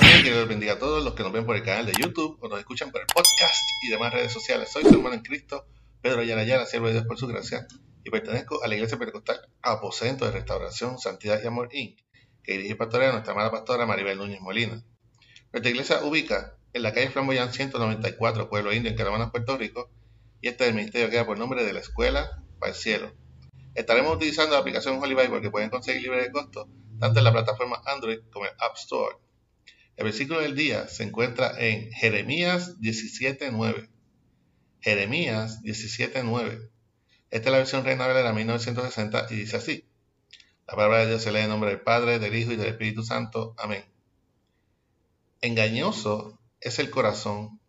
Día, que Dios bendiga a todos los que nos ven por el canal de YouTube o nos escuchan por el podcast y demás redes sociales. Soy su hermano en Cristo, Pedro Yarayara, siervo de Dios por su gracia, y pertenezco a la Iglesia Pentecostal Aposento de Restauración, Santidad y Amor Inc., que dirige pastorea nuestra amada pastora Maribel Núñez Molina. Nuestra iglesia ubica en la calle Flamboyán 194, Pueblo Indio, en Caravanas, Puerto Rico, y este es el ministerio que da por nombre de la Escuela para el Cielo. Estaremos utilizando la aplicación Holy Bible que pueden conseguir libre de costo tanto en la plataforma Android como en App Store. El versículo del día se encuentra en Jeremías 17.9. Jeremías 17.9. Esta es la versión Reina Valera 1960 y dice así. La palabra de Dios se lee en nombre del Padre, del Hijo y del Espíritu Santo. Amén. Engañoso es el corazón,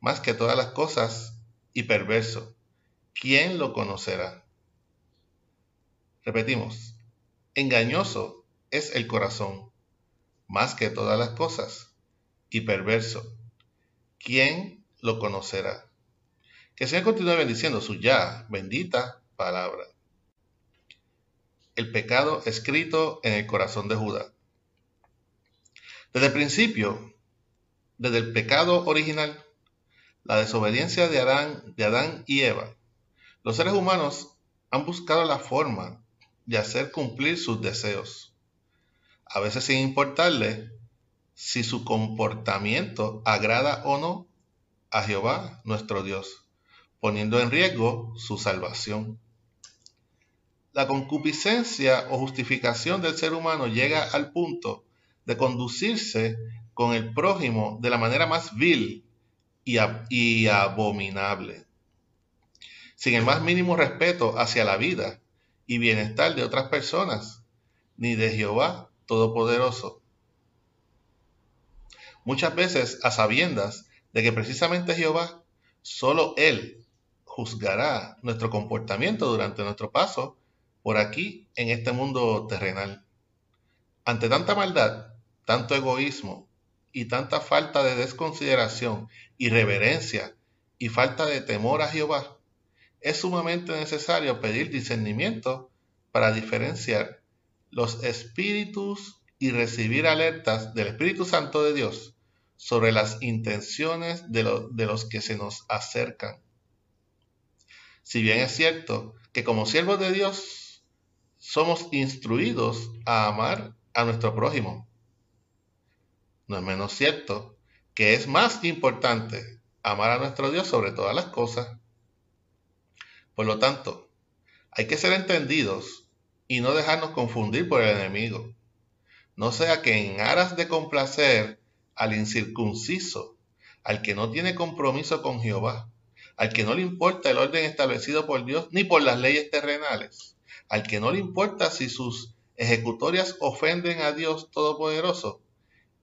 más que todas las cosas, y perverso. ¿Quién lo conocerá? Repetimos. Engañoso es el corazón, más que todas las cosas, y perverso. ¿Quién lo conocerá? Que el Señor continúe bendiciendo su ya bendita palabra. El pecado escrito en el corazón de Judá. Desde el principio, desde el pecado original, la desobediencia de Adán, de Adán y Eva, los seres humanos han buscado la forma de hacer cumplir sus deseos a veces sin importarle si su comportamiento agrada o no a Jehová nuestro Dios, poniendo en riesgo su salvación. La concupiscencia o justificación del ser humano llega al punto de conducirse con el prójimo de la manera más vil y, y abominable, sin el más mínimo respeto hacia la vida y bienestar de otras personas, ni de Jehová Todopoderoso. Muchas veces a sabiendas de que precisamente Jehová, solo Él juzgará nuestro comportamiento durante nuestro paso por aquí en este mundo terrenal. Ante tanta maldad, tanto egoísmo y tanta falta de desconsideración, irreverencia y falta de temor a Jehová, es sumamente necesario pedir discernimiento para diferenciar los espíritus y recibir alertas del Espíritu Santo de Dios sobre las intenciones de, los que se nos acercan. Si bien es cierto que como siervos de Dios somos instruidos a amar a nuestro prójimo, no es menos cierto que es más importante amar a nuestro Dios sobre todas las cosas. Por lo tanto, hay que ser entendidos y no dejarnos confundir por el enemigo. No sea que en aras de complacer al incircunciso, al que no tiene compromiso con Jehová, al que no le importa el orden establecido por Dios ni por las leyes terrenales, al que no le importa si sus ejecutorias ofenden a Dios Todopoderoso,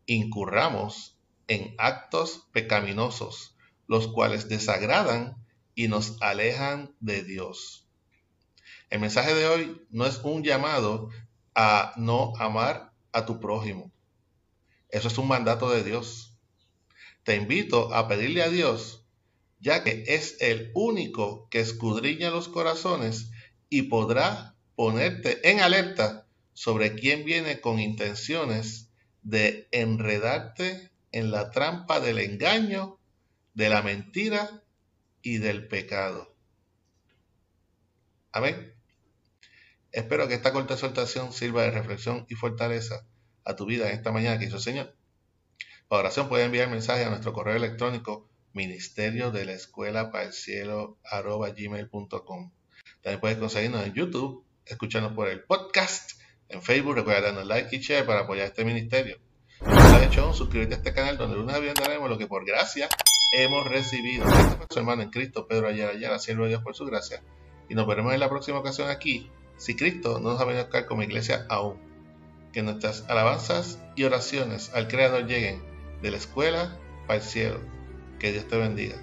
incurramos en actos pecaminosos, los cuales desagradan y nos alejan de Dios. El mensaje de hoy no es un llamado a no amar a tu prójimo. Eso es un mandato de Dios. Te invito a pedirle a Dios, ya que es el único que escudriña los corazones y podrá ponerte en alerta sobre quién viene con intenciones de enredarte en la trampa del engaño, de la mentira y del pecado. Amén. Espero que esta corta exhortación sirva de reflexión y fortaleza a tu vida en esta mañana que hizo el Señor. Para oración puedes enviar mensaje a nuestro correo electrónico ministerio de la escuela para el cielo gmail.com. También puedes conseguirnos en YouTube, escucharnos por el podcast, en Facebook, recuerda darnos like y share para apoyar este ministerio. Si no has hecho suscríbete a este canal donde una vez daremos lo que por gracia hemos recibido. Este fue su hermano en Cristo, Pedro Ayala Ayala, siervo de Dios por su gracia. Y nos veremos en la próxima ocasión aquí si Cristo no nos ha venido a buscar como iglesia aún. Que nuestras alabanzas y oraciones al Creador lleguen de la escuela para el cielo. Que Dios te bendiga.